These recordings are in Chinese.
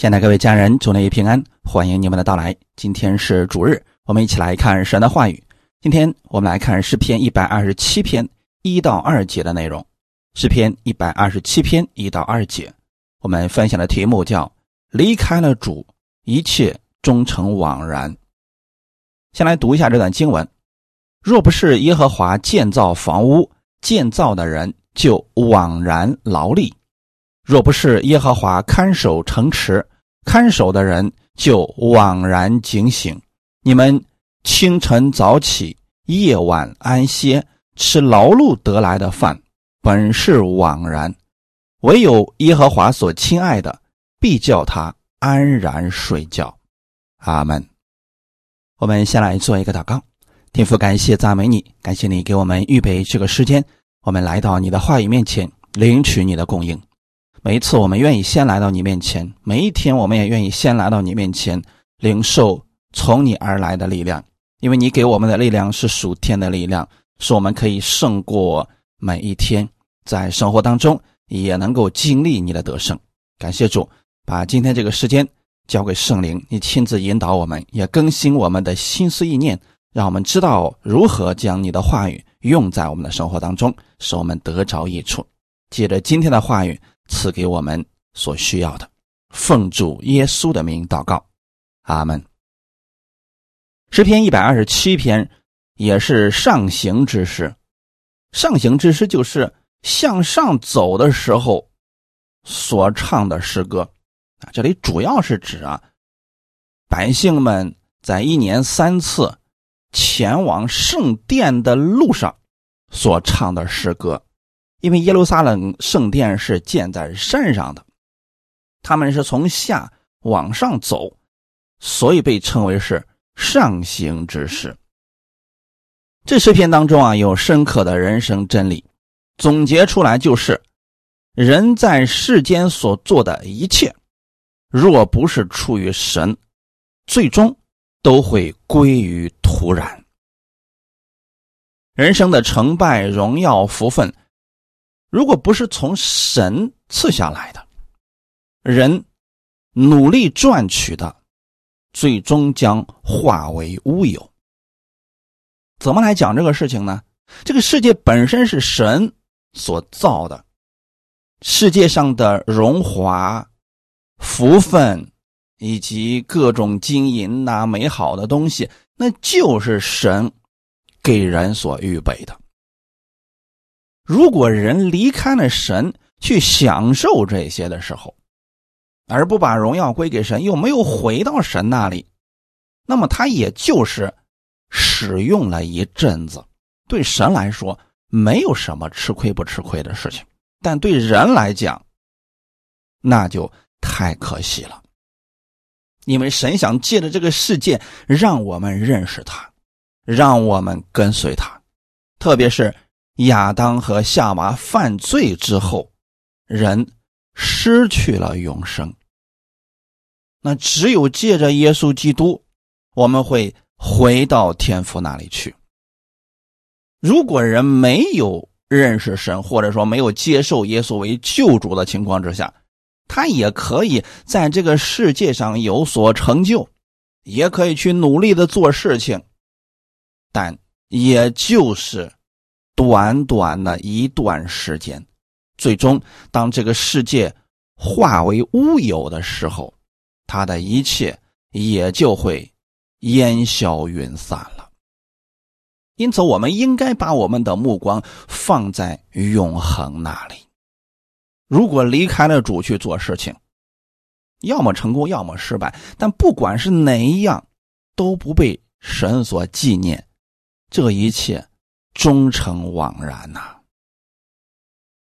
亲爱的各位家人，祝您平安，欢迎你们的到来。今天是主日，我们一起来看神的话语。今天我们来看诗篇一百二十七篇一到二节的内容。诗篇一百二十七篇一到二节，我们分享的题目叫“离开了主，一切终成枉然”。先来读一下这段经文：若不是耶和华建造房屋，建造的人就枉然劳力。若不是耶和华看守城池，看守的人就枉然警醒。你们清晨早起，夜晚安歇，吃劳碌得来的饭，本是枉然；唯有耶和华所亲爱的，必叫他安然睡觉。阿门。我们先来做一个祷告，天父，感谢赞美你，感谢你给我们预备这个时间，我们来到你的话语面前，领取你的供应。每一次，我们愿意先来到你面前；每一天，我们也愿意先来到你面前，领受从你而来的力量。因为你给我们的力量是属天的力量，是我们可以胜过每一天，在生活当中也能够经历你的得胜。感谢主，把今天这个时间交给圣灵，你亲自引导我们，也更新我们的心思意念，让我们知道如何将你的话语用在我们的生活当中，使我们得着益处。借着今天的话语。赐给我们所需要的，奉主耶稣的名祷告，阿门。诗篇一百二十七篇也是上行之诗，上行之诗就是向上走的时候所唱的诗歌啊。这里主要是指啊，百姓们在一年三次前往圣殿的路上所唱的诗歌。因为耶路撒冷圣殿是建在山上的，他们是从下往上走，所以被称为是上行之诗。这诗篇当中啊，有深刻的人生真理，总结出来就是：人在世间所做的一切，若不是出于神，最终都会归于土壤。人生的成败、荣耀、福分。如果不是从神赐下来的，人努力赚取的，最终将化为乌有。怎么来讲这个事情呢？这个世界本身是神所造的，世界上的荣华、福分以及各种金银呐、美好的东西，那就是神给人所预备的。如果人离开了神去享受这些的时候，而不把荣耀归给神，又没有回到神那里，那么他也就是使用了一阵子。对神来说，没有什么吃亏不吃亏的事情；但对人来讲，那就太可惜了。因为神想借着这个世界，让我们认识他，让我们跟随他，特别是。亚当和夏娃犯罪之后，人失去了永生。那只有借着耶稣基督，我们会回到天父那里去。如果人没有认识神，或者说没有接受耶稣为救主的情况之下，他也可以在这个世界上有所成就，也可以去努力的做事情，但也就是。短短的一段时间，最终当这个世界化为乌有的时候，他的一切也就会烟消云散了。因此，我们应该把我们的目光放在永恒那里。如果离开了主去做事情，要么成功，要么失败。但不管是哪一样，都不被神所纪念。这一切。终成枉然呐！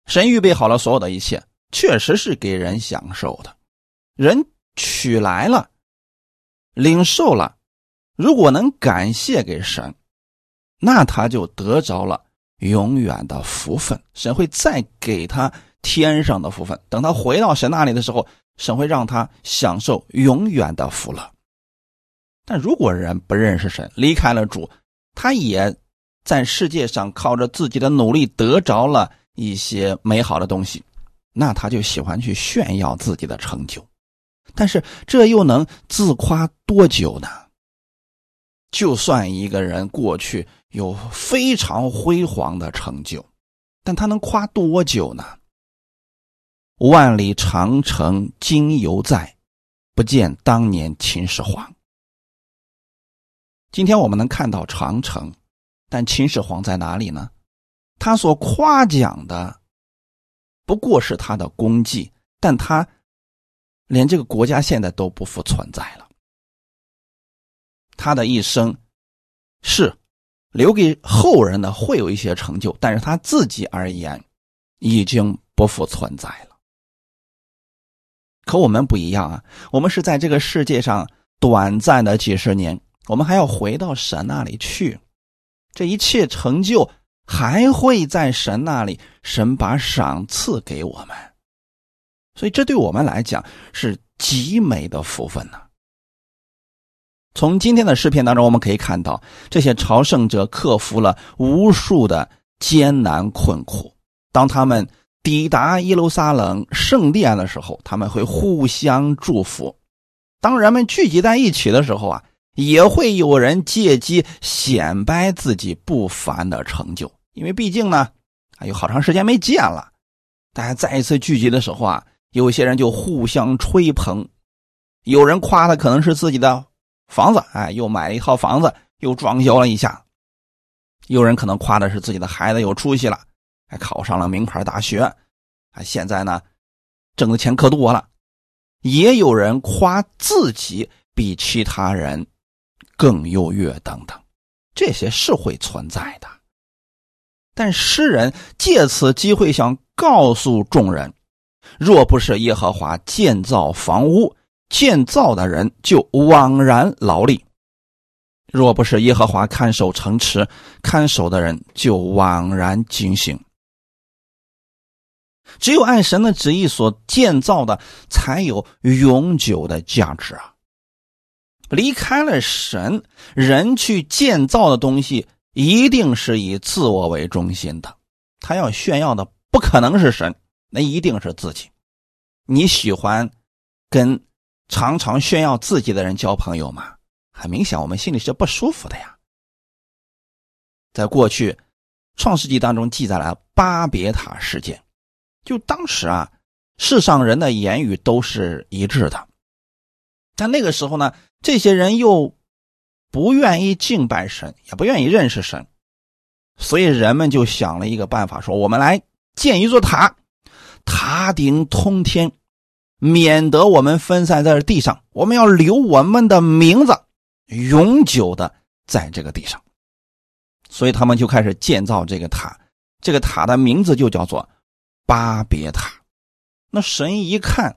神预备好了所有的一切，确实是给人享受的。人取来了，领受了，如果能感谢给神，那他就得着了永远的福分。神会再给他天上的福分。等他回到神那里的时候，神会让他享受永远的福乐。但如果人不认识神，离开了主，他也。在世界上靠着自己的努力得着了一些美好的东西，那他就喜欢去炫耀自己的成就，但是这又能自夸多久呢？就算一个人过去有非常辉煌的成就，但他能夸多久呢？万里长城今犹在，不见当年秦始皇。今天我们能看到长城，但秦始皇在哪里呢？他所夸奖的不过是他的功绩，但他连这个国家现在都不复存在了。他的一生是留给后人的，会有一些成就，但是他自己而言已经不复存在了。可我们不一样啊，我们是在这个世界上短暂的几十年，我们还要回到神那里去，这一切成就还会在神那里，神把赏赐给我们，所以这对我们来讲是极美的福分呢。从今天的视频当中，我们可以看到这些朝圣者克服了无数的艰难困苦。当他们抵达耶路撒冷圣殿的时候，他们会互相祝福；当人们聚集在一起的时候啊，也会有人借机显摆自己不凡的成就。因为毕竟呢，啊，有好长时间没见了，大家再一次聚集的时候啊，有些人就互相吹捧，有人夸的可能是自己的。房子，哎，又买了一套房子，又装修了一下。有人可能夸的是自己的孩子有出息了，还考上了名牌大学，啊，现在呢，挣的钱可多了。也有人夸自己比其他人更优越，等等，这些是会存在的。但诗人借此机会想告诉众人：若不是耶和华建造房屋，建造的人就枉然劳力；若不是耶和华看守城池，看守的人就枉然警醒。只有按神的旨意所建造的，才有永久的价值啊！离开了神，人去建造的东西，一定是以自我为中心的。他要炫耀的不可能是神，那一定是自己。你喜欢跟？常常炫耀自己的人交朋友嘛，很明显，我们心里是不舒服的呀。在过去，《创世纪》当中记载了巴别塔事件，就当时啊，世上人的言语都是一致的，但那个时候呢，这些人又不愿意敬拜神，也不愿意认识神，所以人们就想了一个办法，说我们来建一座塔，塔顶通天。免得我们分散在地上，我们要留我们的名字永久的在这个地上，所以他们就开始建造这个塔。这个塔的名字就叫做巴别塔。那神一看，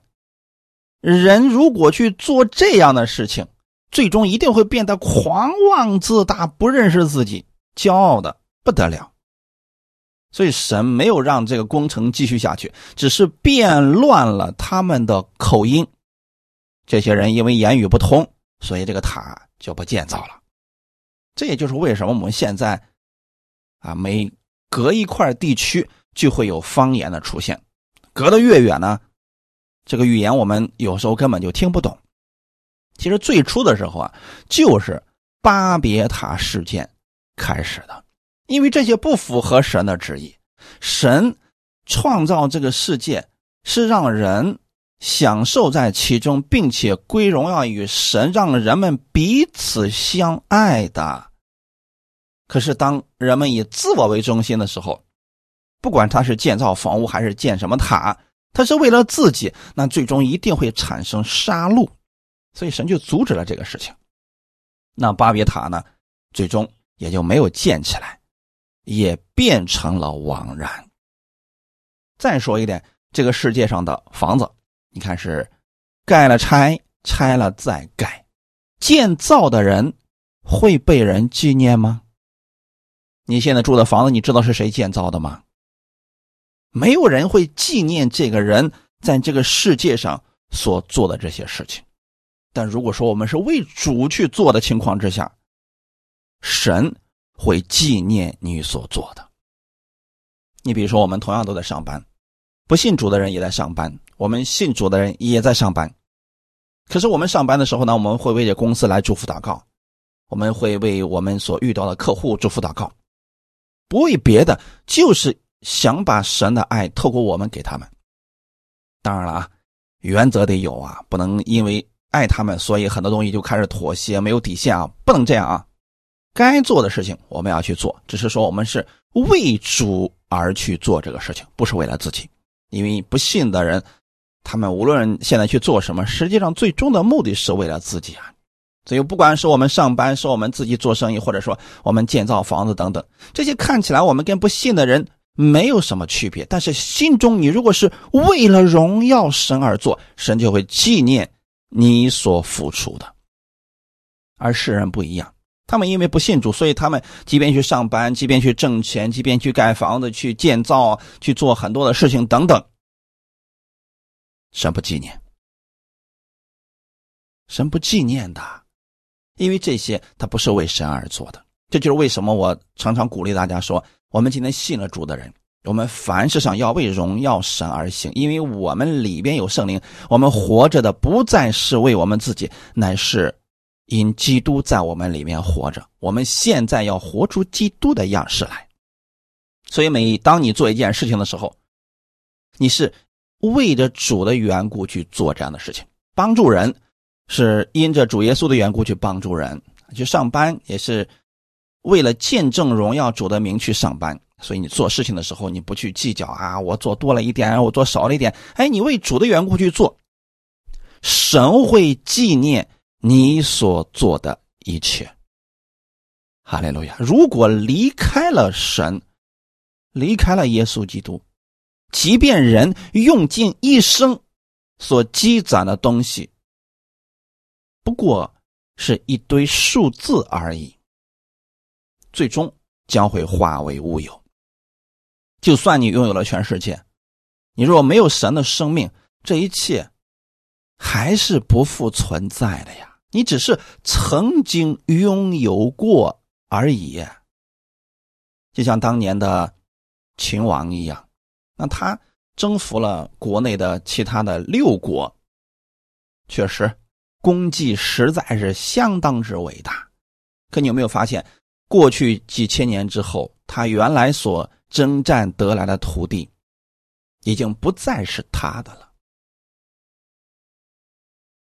人如果去做这样的事情，最终一定会变得狂妄自大，不认识自己，骄傲的不得了。所以神没有让这个工程继续下去，只是变乱了他们的口音。这些人因为言语不通，所以这个塔就不建造了。这也就是为什么我们现在啊，每隔一块地区就会有方言的出现。隔得越远呢，这个语言我们有时候根本就听不懂。其实最初的时候啊，就是巴别塔事件开始的。因为这些不符合神的旨意，神创造这个世界是让人享受在其中，并且归荣耀与神，让人们彼此相爱的。可是当人们以自我为中心的时候，不管他是建造房屋还是建什么塔，他是为了自己，那最终一定会产生杀戮，所以神就阻止了这个事情。那巴别塔呢，最终也就没有建起来。也变成了枉然。再说一点，这个世界上的房子，你看是盖了拆，拆了再盖，建造的人会被人纪念吗？你现在住的房子，你知道是谁建造的吗？没有人会纪念这个人在这个世界上所做的这些事情。但如果说我们是为主去做的情况之下，神。会纪念你所做的。你比如说，我们同样都在上班，不信主的人也在上班，我们信主的人也在上班。可是我们上班的时候呢，我们会为这公司来祝福祷告，我们会为我们所遇到的客户祝福祷告，不为别的，就是想把神的爱透过我们给他们。当然了啊，原则得有啊，不能因为爱他们，所以很多东西就开始妥协，没有底线啊，不能这样啊。该做的事情我们要去做，只是说我们是为主而去做这个事情，不是为了自己。因为不信的人。他们无论现在去做什么，实际上最终的目的是为了自己啊。所以，不管是我们上班，是我们自己做生意，或者说我们建造房子等等，这些看起来我们跟不信的人没有什么区别。但是心中，你如果是为了荣耀神而做，神就会纪念你所付出的。而世人不一样，他们因为不信主，所以他们即便去上班，即便去挣钱，即便去盖房子、去建造、去做很多的事情等等。神不纪念，神不纪念的，因为这些他不是为神而做的。这就是为什么我常常鼓励大家说：我们今天信了主的人，我们凡事上要为荣耀神而行，因为我们里边有圣灵，我们活着的不再是为我们自己，乃是因基督在我们里面活着。我们现在要活出基督的样式来。所以，每当你做一件事情的时候，你是。为着主的缘故去做这样的事情，帮助人是因着主耶稣的缘故去帮助人，去上班也是为了见证荣耀主的名去上班。所以你做事情的时候，你不去计较啊，我做多了一点，我做少了一点。哎，你为主的缘故去做，神会纪念你所做的一切。哈利路亚！如果离开了神，离开了耶稣基督。即便人用尽一生所积攒的东西，不过是一堆数字而已，最终将会化为乌有。就算你拥有了全世界，你若没有神的生命，这一切还是不复存在的呀！你只是曾经拥有过而已，就像当年的秦王一样。那他征服了国内的其他的六国，确实功绩实在是相当之伟大。可你有没有发现，过去几千年之后，他原来所征战得来的土地，已经不再是他的了。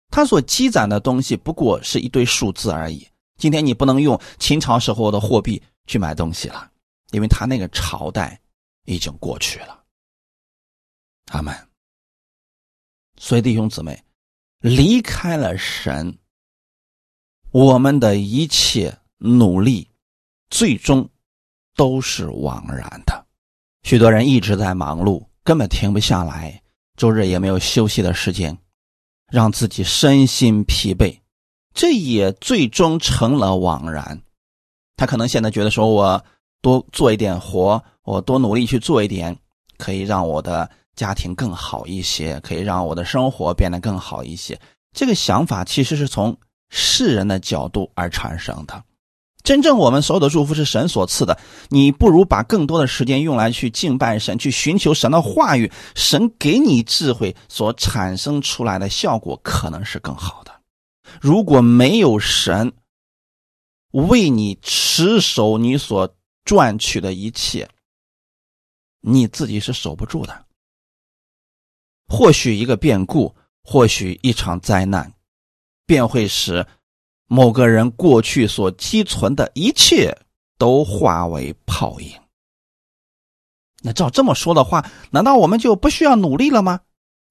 他所积攒的东西不过是一堆数字而已。今天你不能用秦朝时候的货币去买东西了，因为他那个朝代已经过去了。他们，所以弟兄姊妹，离开了神，我们的一切努力，最终都是枉然的。许多人一直在忙碌，根本停不下来，周日也没有休息的时间，让自己身心疲惫，这也最终成了枉然。他可能现在觉得说，我多做一点活，我多努力去做一点，可以让我的。家庭更好一些，可以让我的生活变得更好一些。这个想法其实是从世人的角度而产生的。真正我们所有的祝福是神所赐的，你不如把更多的时间用来去敬拜神，去寻求神的话语。神给你智慧所产生出来的效果可能是更好的。如果没有神为你持守你所赚取的一切，你自己是守不住的。或许一个变故，或许一场灾难，便会使某个人过去所积存的一切都化为泡影。那照这么说的话，难道我们就不需要努力了吗？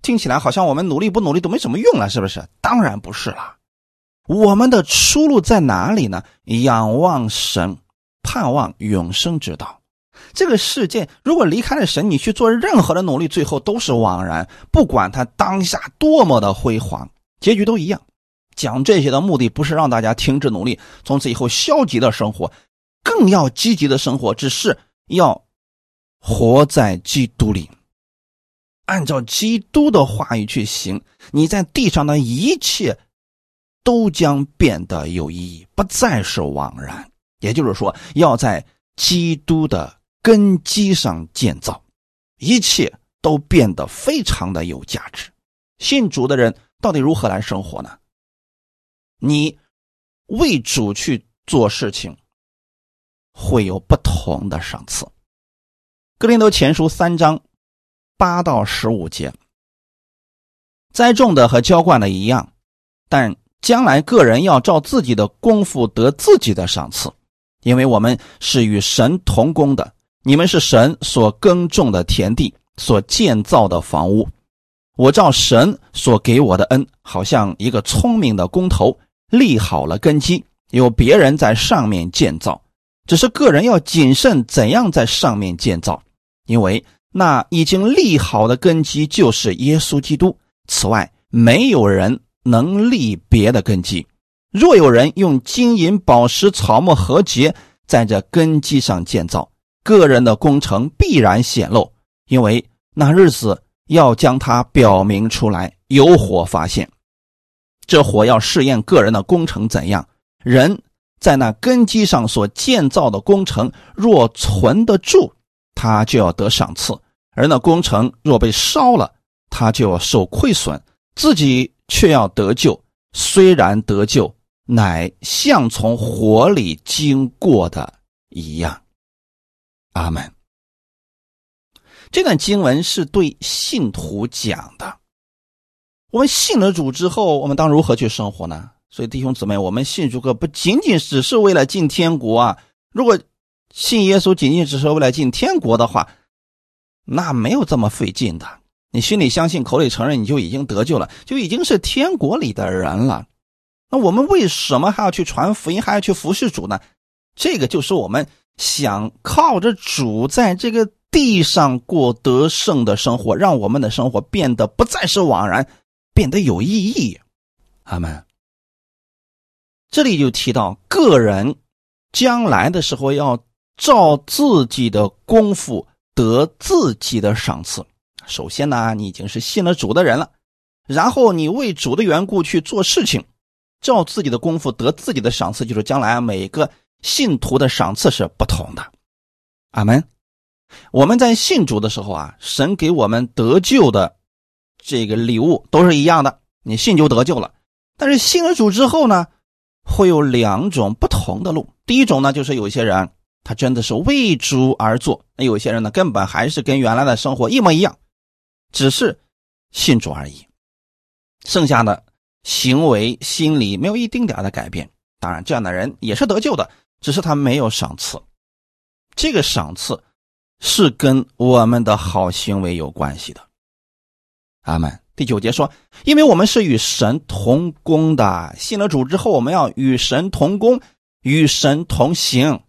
听起来好像我们努力不努力都没什么用了，是不是？当然不是了。我们的出路在哪里呢？仰望神，盼望永生之道。这个世界如果离开了神，你去做任何的努力，最后都是枉然。不管他当下多么的辉煌，结局都一样。讲这些的目的不是让大家停止努力，从此以后消极的生活，更要积极的生活。只是要活在基督里，按照基督的话语去行，你在地上的一切都将变得有意义，不再是枉然。也就是说，要在基督的。根基上建造，一切都变得非常的有价值。信主的人到底如何来生活呢？你为主去做事情，会有不同的赏赐。格林多前书三章八到十五节，栽种的和浇灌的一样，但将来个人要照自己的功夫得自己的赏赐，因为我们是与神同工的。你们是神所耕种的田地，所建造的房屋。我照神所给我的恩，好像一个聪明的工头立好了根基，有别人在上面建造，只是个人要谨慎怎样在上面建造，因为那已经立好的根基就是耶稣基督。此外，没有人能立别的根基。若有人用金银宝石、草木和结在这根基上建造，个人的工程必然显露，因为那日子。要将它表明出来，有火发现，这火要试验个人的工程怎样。人在那根基上所建造的工程，若存得住，他就要得赏赐；而那工程若被烧了，他就要受亏损，自己却要得救。虽然得救，乃像从火里经过的一样。阿门。这段经文是对信徒讲的。我们信了主之后，我们当如何去生活呢？所以弟兄姊妹，我们信主哥不仅仅只是为了进天国啊！如果信耶稣仅仅只是为了进天国的话，那没有这么费劲的。你心里相信，口里承认，你就已经得救了，就已经是天国里的人了。那我们为什么还要去传福音，还要去服侍主呢？这个就是我们想靠着主在这个。地上过得胜的生活，让我们的生活变得不再是枉然，变得有意义。阿门。这里就提到个人将来的时候要照自己的功夫得自己的赏赐。首先呢，你已经是信了主的人了，然后你为主的缘故去做事情，照自己的功夫得自己的赏赐，就是将来每个信徒的赏赐是不同的。阿门。我们在信主的时候啊，神给我们得救的这个礼物都是一样的，你信就得救了。但是信了主之后呢，会有两种不同的路。第一种呢，就是有些人他真的是为主而做；那有些人呢，根本还是跟原来的生活一模一样，只是信主而已，剩下的行为、心理没有一丁点的改变。当然，这样的人也是得救的，只是他没有赏赐。这个赏赐。是跟我们的好行为有关系的，阿门。第九节说，因为我们是与神同工的，信了主之后，我们要与神同工，与神同行。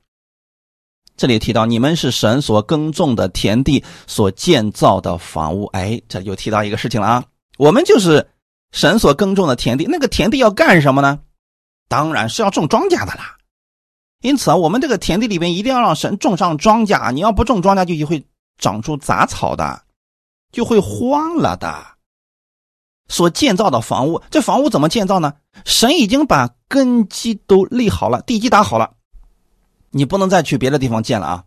这里提到你们是神所耕种的田地，所建造的房屋。哎，这就提到一个事情了啊，我们就是神所耕种的田地。那个田地要干什么呢？当然是要种庄稼的啦。因此啊，我们这个田地里边一定要让神种上庄稼。你要不种庄稼，就会长出杂草的，就会荒了的。所建造的房屋，这房屋怎么建造呢？神已经把根基都立好了，地基打好了，你不能再去别的地方建了啊！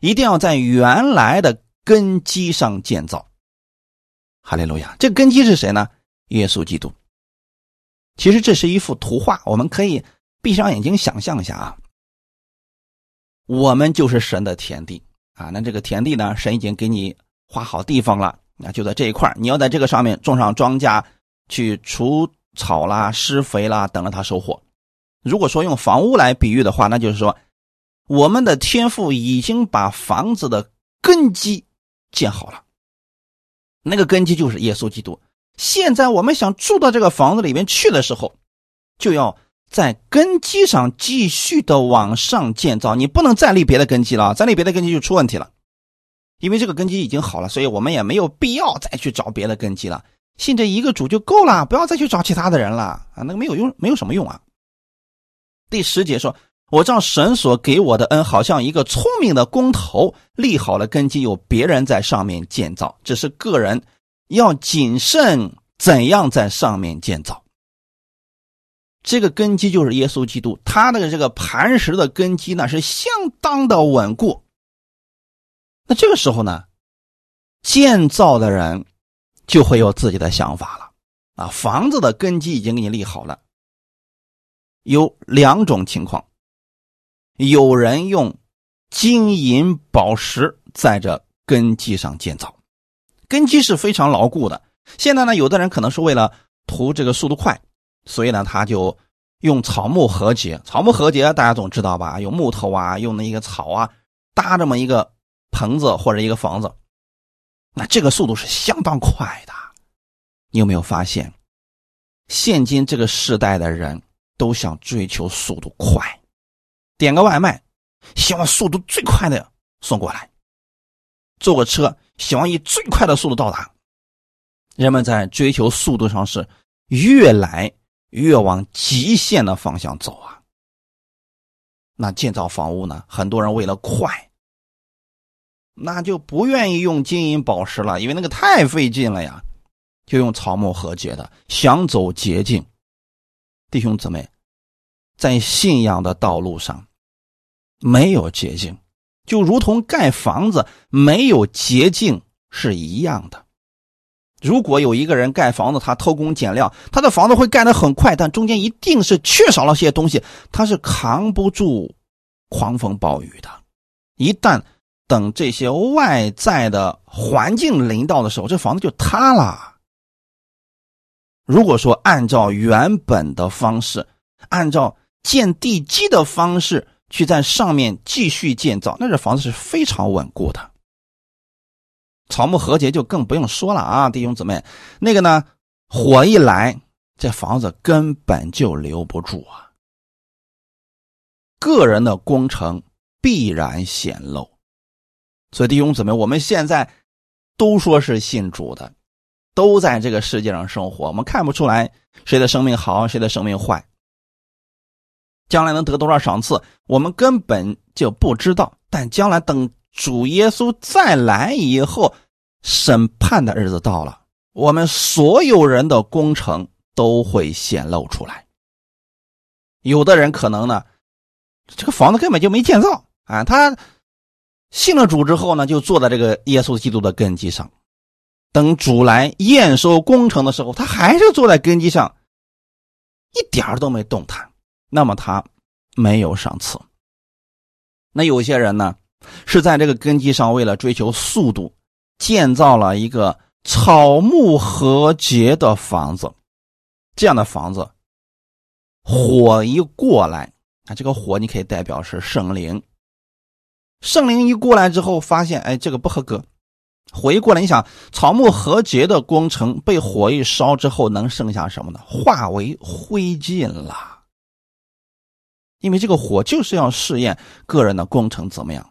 一定要在原来的根基上建造。哈利路亚！这根基是谁呢？耶稣基督。其实这是一幅图画，我们可以。闭上眼睛想象一下啊，我们就是神的田地啊。那这个田地呢，神已经给你划好地方了，那就在这一块你要在这个上面种上庄稼，去除草啦、施肥啦，等着它收获。如果说用房屋来比喻的话，那就是说，我们的天赋已经把房子的根基建好了，那个根基就是耶稣基督。现在我们想住到这个房子里面去的时候，就要。在根基上继续的往上建造，你不能再立别的根基了，再立别的根基就出问题了。因为这个根基已经好了，所以我们也没有必要再去找别的根基了。信这一个主就够了，不要再去找其他的人了啊，那个没有用，没有什么用啊。第十节说：“我照神所给我的恩，好像一个聪明的工头立好了根基，有别人在上面建造，只是个人要谨慎怎样在上面建造。”这个根基就是耶稣基督，他的这个磐石的根基呢是相当的稳固。那这个时候呢，建造的人就会有自己的想法了啊。房子的根基已经给你立好了，有两种情况：有人用金银宝石在这根基上建造，根基是非常牢固的。现在呢，有的人可能是为了图这个速度快，所以呢，他就用草木合结。草木合结大家总知道吧？用木头啊，用那个草啊，搭这么一个棚子或者一个房子，那这个速度是相当快的。你有没有发现？现今这个时代的人都想追求速度快，点个外卖，希望速度最快的送过来；坐个车，希望以最快的速度到达。人们在追求速度上是越来越往极限的方向走啊。那建造房屋呢？很多人为了快，那就不愿意用金银宝石了，因为那个太费劲了呀。就用草木和结的，想走捷径，弟兄姊妹，在信仰的道路上没有捷径，就如同盖房子没有捷径是一样的。如果有一个人盖房子，他偷工减料，他的房子会盖得很快，但中间一定是缺少了些东西，他是扛不住狂风暴雨的。一旦等这些外在的环境临到的时候，这房子就塌了。如果说按照原本的方式，按照建地基的方式去在上面继续建造，那这房子是非常稳固的。草木和结就更不用说了啊，弟兄姊妹，那个呢，火一来，这房子根本就留不住啊。个人的工程必然显露，所以弟兄姊妹，我们现在都说是信主的。都在这个世界上生活，我们看不出来谁的生命好，谁的生命坏。将来能得多少赏赐，我们根本就不知道。但将来等主耶稣再来以后，审判的日子到了，我们所有人的工程都会显露出来。有的人可能呢，这个房子根本就没建造啊，他信了主之后呢，就坐在这个耶稣基督的根基上。等主来验收工程的时候，他还是坐在根基上，一点儿都没动弹。那么他没有赏赐。那有些人呢，是在这个根基上为了追求速度，建造了一个草木合结的房子。这样的房子，火一过来，啊，这个火你可以代表是圣灵。圣灵一过来之后，发现哎，这个不合格。火一过来，你想草木和结的工程被火一烧之后，能剩下什么呢？化为灰烬了。因为这个火就是要试验个人的工程怎么样，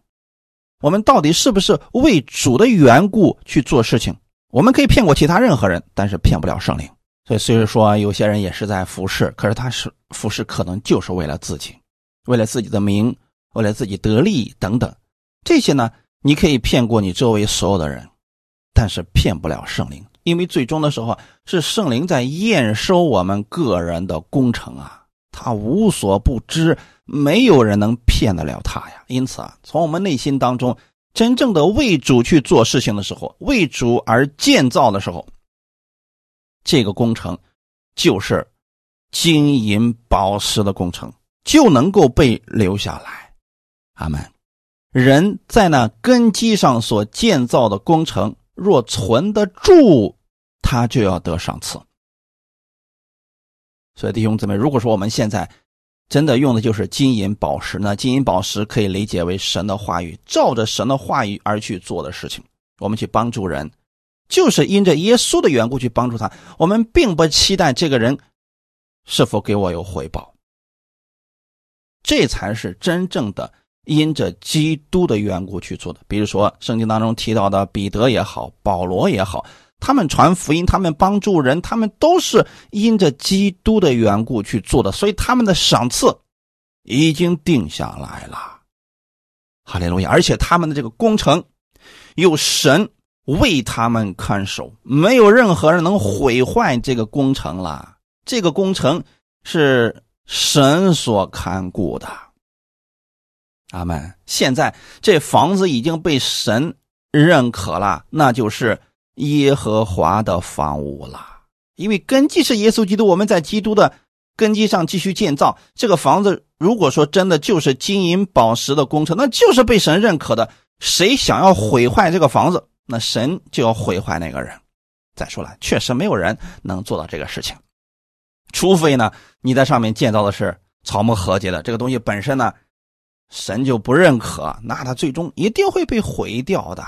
我们到底是不是为主的缘故去做事情？我们可以骗过其他任何人，但是骗不了圣灵。所以，虽然说有些人也是在服侍，可是他是服侍，可能就是为了自己，为了自己的名，为了自己得利等等。这些呢？你可以骗过你周围所有的人，但是骗不了圣灵，因为最终的时候是圣灵在验收我们个人的工程啊，他无所不知，没有人能骗得了他呀。因此啊，从我们内心当中真正的为主去做事情的时候，为主而建造的时候，这个工程就是金银宝石的工程，就能够被留下来。阿门。人在那根基上所建造的工程，若存得住，他就要得赏赐。所以弟兄姊妹，如果说我们现在真的用的就是金银宝石，那金银宝石可以理解为神的话语，照着神的话语而去做的事情。我们去帮助人，就是因着耶稣的缘故去帮助他。我们并不期待这个人是否给我有回报，这才是真正的。因着基督的缘故去做的，比如说圣经当中提到的彼得也好，保罗也好，他们传福音，他们帮助人，他们都是因着基督的缘故去做的，所以他们的赏赐已经定下来了。哈利路亚！而且他们的这个工程有神为他们看守，没有任何人能毁坏这个工程了。这个工程是神所看顾的。阿门。现在这房子已经被神认可了，那就是耶和华的房屋了。因为根基是耶稣基督，我们在基督的根基上继续建造。这个房子如果说真的就是金银宝石的工程，那就是被神认可的。谁想要毁坏这个房子，那神就要毁坏那个人。再说了，确实没有人能做到这个事情，除非呢你在上面建造的是草木和解的这个东西本身呢，神就不认可，那他最终一定会被毁掉的。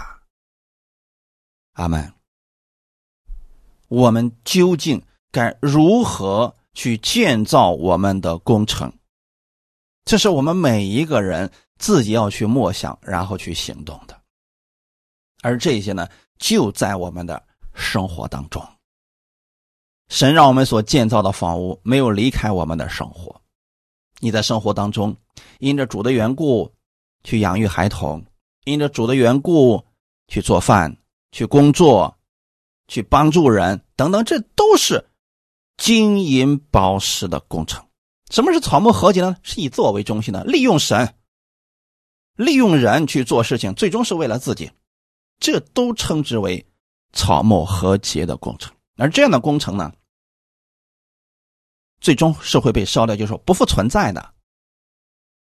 阿门。我们究竟该如何去建造我们的工程？这是我们每一个人自己要去默想，然后去行动的。而这些呢，就在我们的生活当中。神让我们所建造的房屋没有离开我们的生活。你在生活当中，因着主的缘故去养育孩童，因着主的缘故去做饭。去工作，去帮助人，等等，这都是金银宝石的工程。什么是草木和解呢？是以自我为中心的，利用神、利用人去做事情，最终是为了自己。这都称之为草木和解的工程。而这样的工程呢，最终是会被烧掉，就是说不复存在的。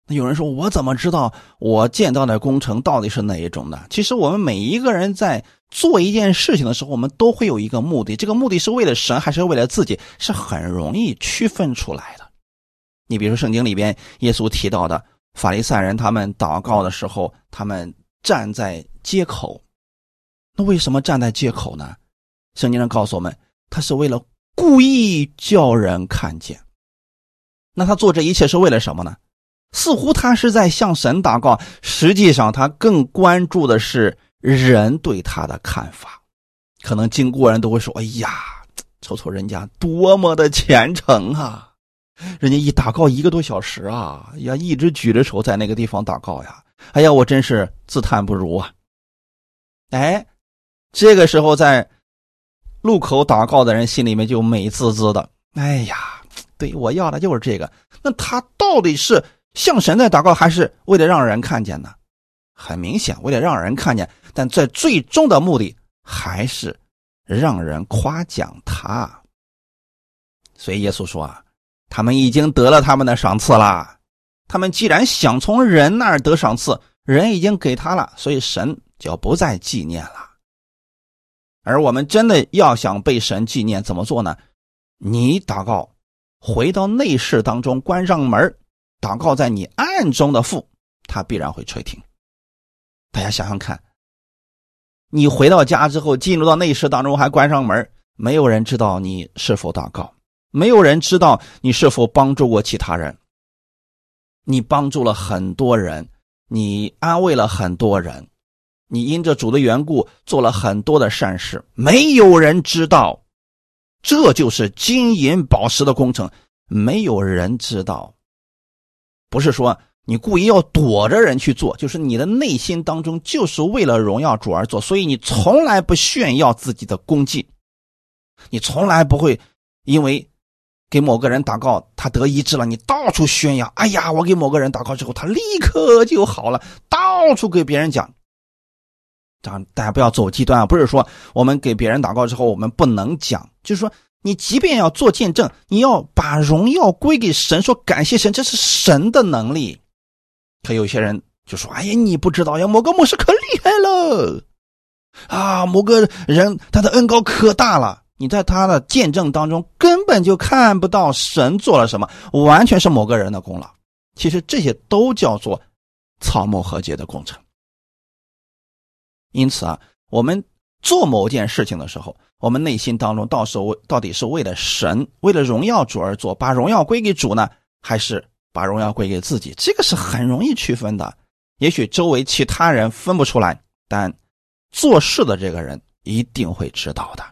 那有人说：“我怎么知道我建造的工程到底是哪一种呢？”其实我们每一个人在做一件事情的时候，我们都会有一个目的。这个目的是为了神还是为了自己，是很容易区分出来的。你比如说圣经里边耶稣提到的法利赛人，他们祷告的时候，他们站在街口。那为什么站在街口呢？圣经上告诉我们，他是为了故意叫人看见。那他做这一切是为了什么呢？似乎他是在向神祷告，实际上他更关注的是人对他的看法。可能经过人都会说：“哎呀，瞅瞅人家多么的虔诚啊！人家一祷告一个多小时啊，呀，一直举着手在那个地方祷告呀。哎呀，我真是自叹不如啊！”哎，这个时候在路口祷告的人心里面就美滋滋的。哎呀，对我要的就是这个。那他到底是？向神在祷告，还是为了让人看见呢？很明显，为了让人看见，但在最终的目的还是让人夸奖他。所以耶稣说啊，他们已经得了他们的赏赐了。他们既然想从人那儿得赏赐，人已经给他了，所以神就不再纪念了。而我们真的要想被神纪念，怎么做呢？你祷告，回到内室当中，关上门祷告在你暗中的父，他必然会垂听。大家想想看，你回到家之后，进入到内室当中，还关上门，没有人知道你是否祷告，没有人知道你是否帮助过其他人。你帮助了很多人，你安慰了很多人，你因着主的缘故做了很多的善事，没有人知道，这就是金银宝石的工程，没有人知道。不是说你故意要躲着人去做，就是你的内心当中就是为了荣耀主而做，所以你从来不炫耀自己的功绩，你从来不会因为给某个人祷告他得医治了，你到处宣扬。哎呀，我给某个人祷告之后，他立刻就好了，到处给别人讲。这样大家不要走极端啊！不是说我们给别人祷告之后我们不能讲，就是说。你即便要做见证，你要把荣耀归给神，说感谢神，这是神的能力。可有些人就说：“哎呀，你不知道呀，某个牧师可厉害了啊，某个人他的恩高可大了。”你在他的见证当中根本就看不到神做了什么，完全是某个人的功劳。其实这些都叫做草木和解的工程。因此啊，我们做某件事情的时候。我们内心当中，到时候到底是为了神、为了荣耀主而做，把荣耀归给主呢，还是把荣耀归给自己？这个是很容易区分的。也许周围其他人分不出来，但做事的这个人一定会知道的。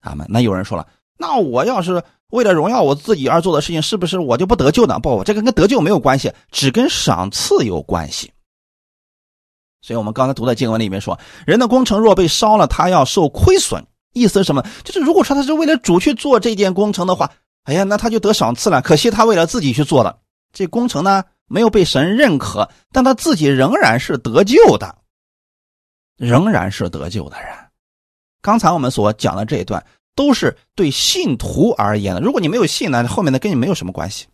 阿门。那有人说了，那我要是为了荣耀我自己而做的事情，是不是我就不得救呢？不，这个跟得救没有关系，只跟赏赐有关系。所以我们刚才读的经文里面说，人的工程若被烧了，他要受亏损。意思是什么？就是如果说他是为了主去做这件工程的话，哎呀，那他就得赏赐了。可惜他为了自己去做的这工程呢，没有被神认可，但他自己仍然是得救的，仍然是得救的人。刚才我们所讲的这一段，都是对信徒而言的。如果你没有信呢，后面的跟你没有什么关系。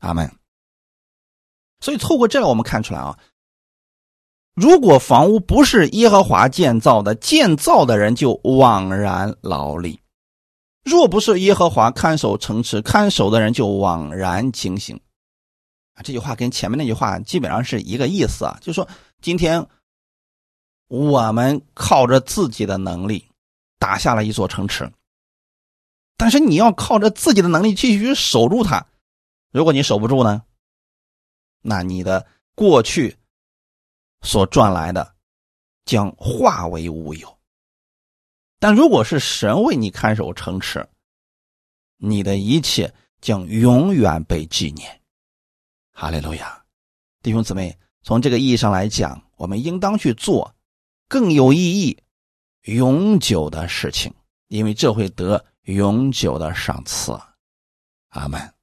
阿门。所以透过这个，我们看出来啊，如果房屋不是耶和华建造的，建造的人就枉然劳力；若不是耶和华看守城池，看守的人就枉然警醒。啊，这句话跟前面那句话基本上是一个意思啊，就是说今天我们靠着自己的能力打下了一座城池，但是你要靠着自己的能力继续守住它。如果你守不住呢，那你的过去所赚来的将化为乌有。但如果是神为你看守城池，你的一切将永远被纪念。哈利路亚，弟兄姊妹，从这个意义上来讲，我们应当去做更有意义、永久的事情，因为这会得永久的赏赐。阿门。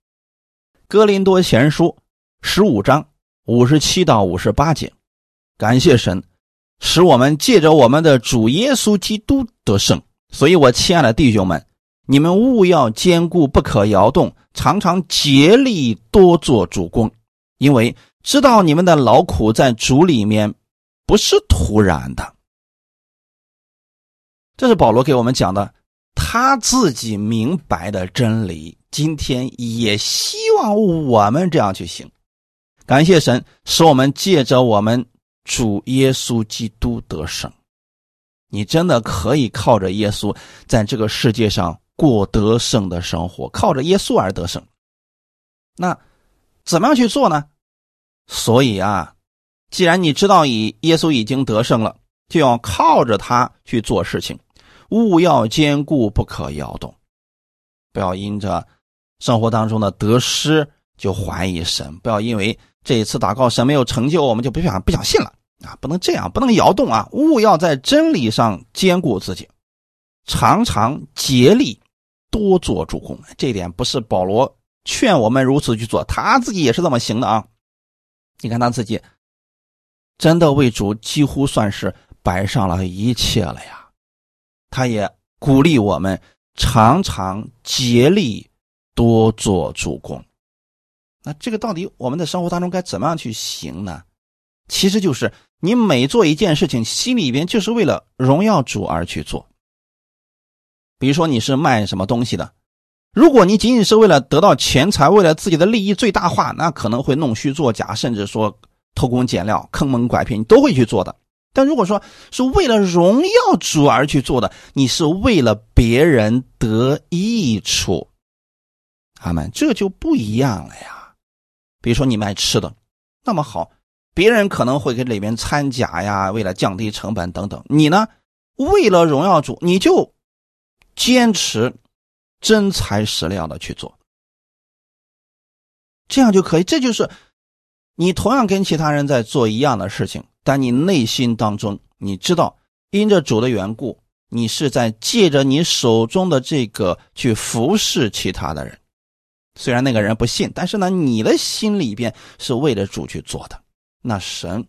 哥林多前书十五章五十七到五十八节，感谢神，使我们借着我们的主耶稣基督得胜。所以，我亲爱的弟兄们，你们务要坚固，不可摇动，常常竭力多做主公，因为知道你们的劳苦在主里面不是突然的。这是保罗给我们讲的，他自己明白的真理。今天也希望我们这样去行，感谢神，使我们借着我们主耶稣基督得胜。你真的可以靠着耶稣在这个世界上过得胜的生活，靠着耶稣而得胜。那怎么样去做呢？所以啊，既然你知道以耶稣已经得胜了，就要靠着他去做事情，勿要坚固，不可摇动，不要因着。生活当中的得失就怀疑神，不要因为这一次祷告神没有成就，我们就不想不想信了啊！不能这样，不能摇动啊！勿要在真理上兼顾自己，常常竭力多做主公。这一点不是保罗劝我们如此去做，他自己也是这么行的啊！你看他自己真的为主几乎算是摆上了一切了呀！他也鼓励我们常常竭力。多做主公，那这个到底我们的生活当中该怎么样去行呢？其实就是你每做一件事情，心里边就是为了荣耀主而去做。比如说你是卖什么东西的，如果你仅仅是为了得到钱财，为了自己的利益最大化，那可能会弄虚作假，甚至说偷工减料、坑蒙拐骗，你都会去做的。但如果说是为了荣耀主而去做的，你是为了别人得益处。他们这就不一样了呀。比如说你卖吃的，那么好，别人可能会给里面掺假呀，为了降低成本等等。你呢，为了荣耀主，你就坚持真材实料的去做，这样就可以。这就是你同样跟其他人在做一样的事情，但你内心当中你知道，因着主的缘故，你是在借着你手中的这个去服侍其他的人。虽然那个人不信，但是呢，你的心里边是为了主去做的。那神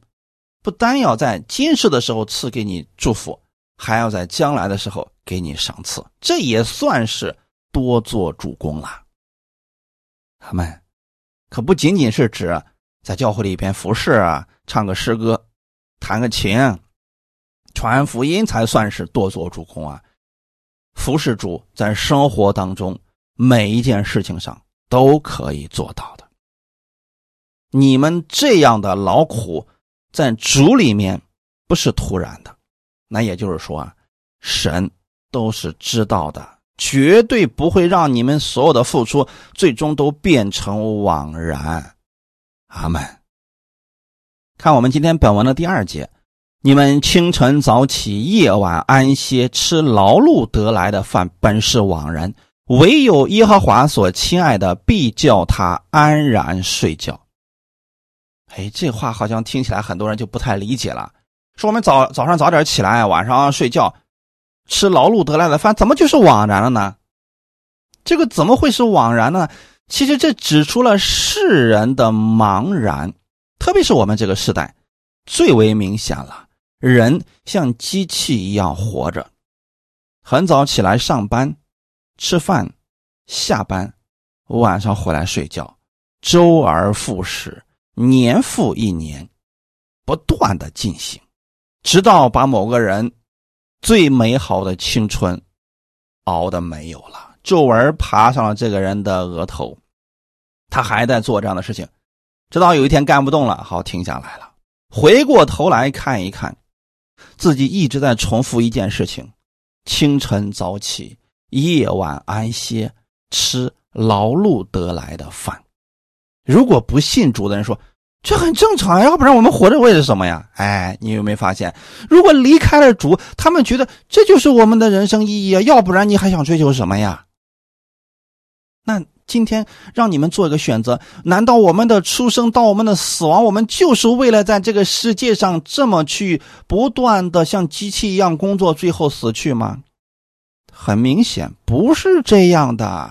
不单要在今世的时候赐给你祝福，还要在将来的时候给你赏赐，这也算是多做主公了。他们可不仅仅是指在教会里边服侍啊，唱个诗歌，弹个琴，传福音才算是多做主公啊。服侍主在生活当中每一件事情上。都可以做到的。你们这样的劳苦，在主里面不是突然的，那也就是说啊，神都是知道的，绝对不会让你们所有的付出最终都变成枉然。阿门。看我们今天本文的第二节，你们清晨早起，夜晚安歇，吃劳碌得来的饭，本是枉然。唯有耶和华所亲爱的，必叫他安然睡觉。哎，这话好像听起来很多人就不太理解了。说我们早早上早点起来，晚上睡觉，吃劳碌得来的饭，怎么就是枉然了呢？这个怎么会是枉然呢？其实这指出了世人的茫然，特别是我们这个时代最为明显了。人像机器一样活着。很早起来上班、吃饭、下班，晚上回来睡觉，周而复始，年复一年，不断的进行，直到把某个人最美好的青春熬的没有了，皱纹爬上了这个人的额头，他还在做这样的事情，直到有一天干不动了，好停下来了。回过头来看一看，自己一直在重复一件事情：清晨早起，夜晚安歇，吃劳碌得来的饭。如果不信主的人说，这很正常，要不然我们活着为了什么呀？哎，你有没有发现，如果离开了主，他们觉得这就是我们的人生意义啊？要不然你还想追求什么呀？那。今天让你们做一个选择，难道我们的出生到我们的死亡，我们就是为了在这个世界上这么去不断的像机器一样工作，最后死去吗？很明显不是这样的。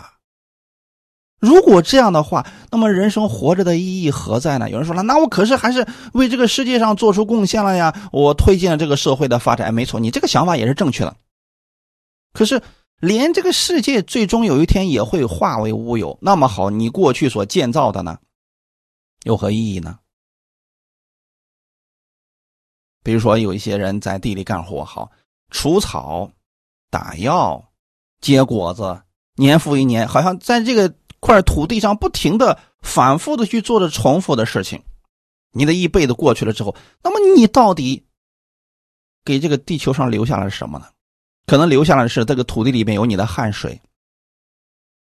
如果这样的话，那么人生活着的意义何在呢？有人说了，那我可是还是为这个世界上做出贡献了呀，我推进了这个社会的发展。没错，你这个想法也是正确的。可是。连这个世界最终有一天也会化为乌有，那么好，你过去所建造的呢，有何意义呢？比如说，有一些人在地里干活，好除草、打药、结果子，年复一年，好像在这个块土地上不停的、反复的去做着重复的事情。你的一辈子过去了之后，那么你到底给这个地球上留下了什么呢？可能留下来的是这个土地里面有你的汗水。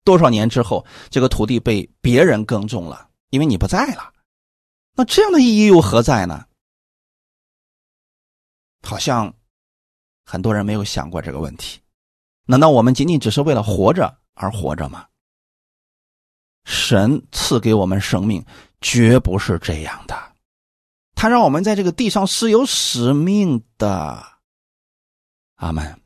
多少年之后，这个土地被别人耕种了，因为你不在了。那这样的意义又何在呢？好像很多人没有想过这个问题。难道我们仅仅只是为了活着而活着吗？神赐给我们生命，绝不是这样的。他让我们在这个地上是有使命的。阿门。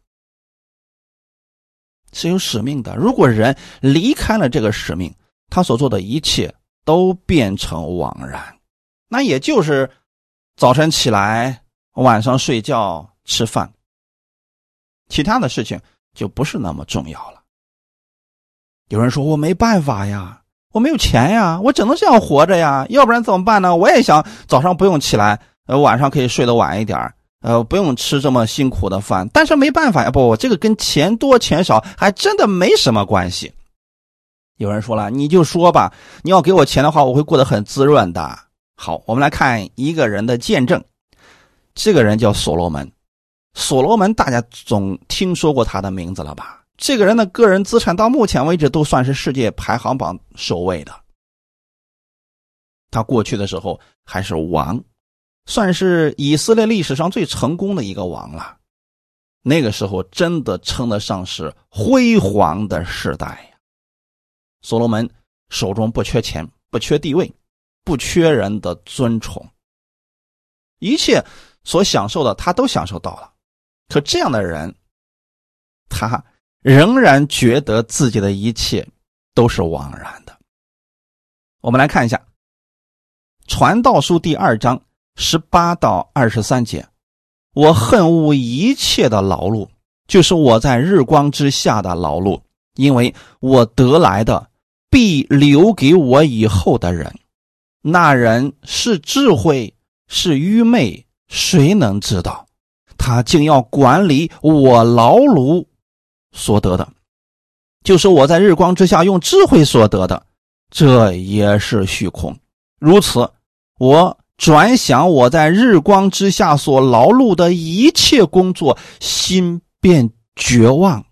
是有使命的。如果人离开了这个使命，他所做的一切都变成枉然。那也就是早晨起来，晚上睡觉、吃饭，其他的事情就不是那么重要了。有人说：“我没办法呀，我没有钱呀，我只能这样活着呀，要不然怎么办呢？”我也想早上不用起来，呃，晚上可以睡得晚一点呃，不用吃这么辛苦的饭，但是没办法呀，不，这个跟钱多钱少还真的没什么关系。有人说了，你就说吧，你要给我钱的话，我会过得很滋润的。好，我们来看一个人的见证，这个人叫所罗门。所罗门大家总听说过他的名字了吧？这个人的个人资产到目前为止都算是世界排行榜首位的。他过去的时候还是王。算是以色列历史上最成功的一个王了，那个时候真的称得上是辉煌的时代呀。所罗门手中不缺钱，不缺地位，不缺人的尊崇，一切所享受的他都享受到了。可这样的人，他仍然觉得自己的一切都是枉然的。我们来看一下《传道书》第二章。十八到二十三节，我恨恶一切的劳碌，就是我在日光之下的劳碌，因为我得来的必留给我以后的人。那人是智慧，是愚昧，谁能知道？他竟要管理我劳碌所得的，就是我在日光之下用智慧所得的，这也是虚空。如此，我。转想我在日光之下所劳碌的一切工作，心便绝望，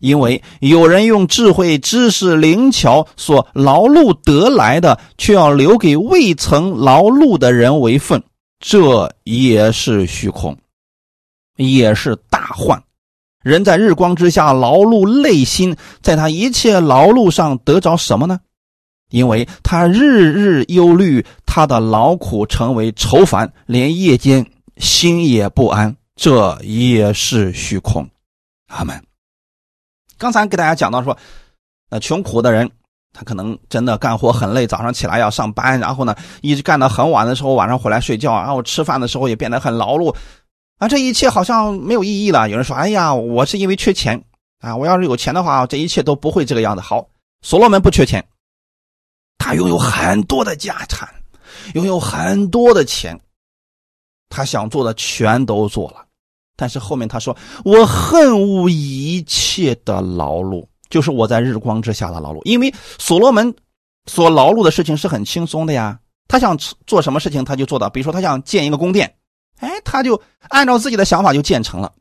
因为有人用智慧、知识、灵巧所劳碌得来的，却要留给未曾劳碌的人为分，这也是虚空，也是大患。人在日光之下劳碌累心，在他一切劳碌上得着什么呢？因为他日日忧虑，他的劳苦成为愁烦，连夜间心也不安，这也是虚空。阿门。刚才给大家讲到说，那穷苦的人，他可能真的干活很累，早上起来要上班，然后呢，一直干到很晚的时候，晚上回来睡觉，然后吃饭的时候也变得很劳碌。啊，这一切好像没有意义了。有人说：“哎呀，我是因为缺钱啊！我要是有钱的话，这一切都不会这个样子。”好，所罗门不缺钱，他拥有很多的家产，拥有很多的钱，他想做的全都做了。但是后面他说：“我恨恶一切的劳碌，就是我在日光之下的劳碌。因为所罗门所劳碌的事情是很轻松的呀，他想做什么事情他就做到。比如说，他想建一个宫殿。”哎，他就按照自己的想法就建成了。